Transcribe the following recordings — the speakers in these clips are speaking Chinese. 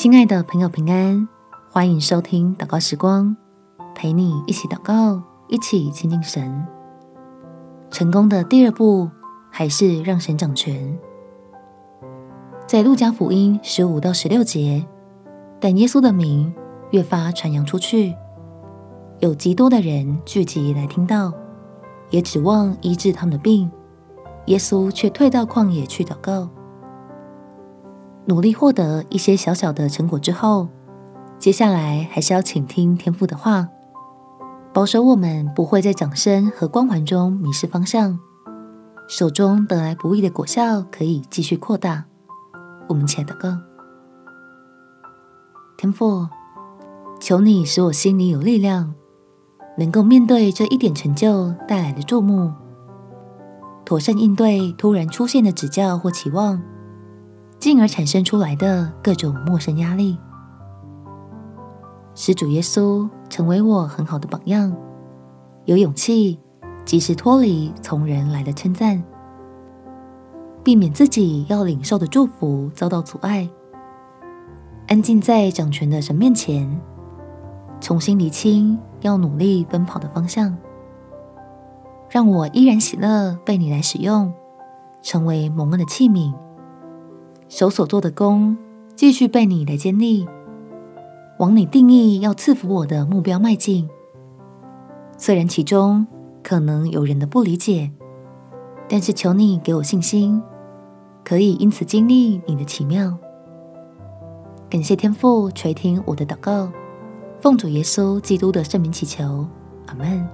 亲爱的朋友，平安，欢迎收听祷告时光，陪你一起祷告，一起亲近神。成功的第二步，还是让神掌权。在路加福音十五到十六节，但耶稣的名越发传扬出去，有极多的人聚集来听到，也指望医治他们的病。耶稣却退到旷野去祷告。努力获得一些小小的成果之后，接下来还是要倾听天父的话，保守我们不会在掌声和光环中迷失方向，手中得来不易的果效可以继续扩大。我们且祷告，天父，求你使我心里有力量，能够面对这一点成就带来的注目，妥善应对突然出现的指教或期望。进而产生出来的各种陌生压力，使主耶稣成为我很好的榜样，有勇气及时脱离从人来的称赞，避免自己要领受的祝福遭到阻碍，安静在掌权的神面前，重新厘清要努力奔跑的方向，让我依然喜乐被你来使用，成为蒙恩的器皿。手所做的工，继续被你来坚立，往你定义要赐福我的目标迈进。虽然其中可能有人的不理解，但是求你给我信心，可以因此经历你的奇妙。感谢天父垂听我的祷告，奉主耶稣基督的圣名祈求，阿门。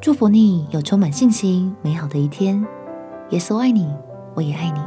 祝福你有充满信心、美好的一天。耶稣爱你，我也爱你。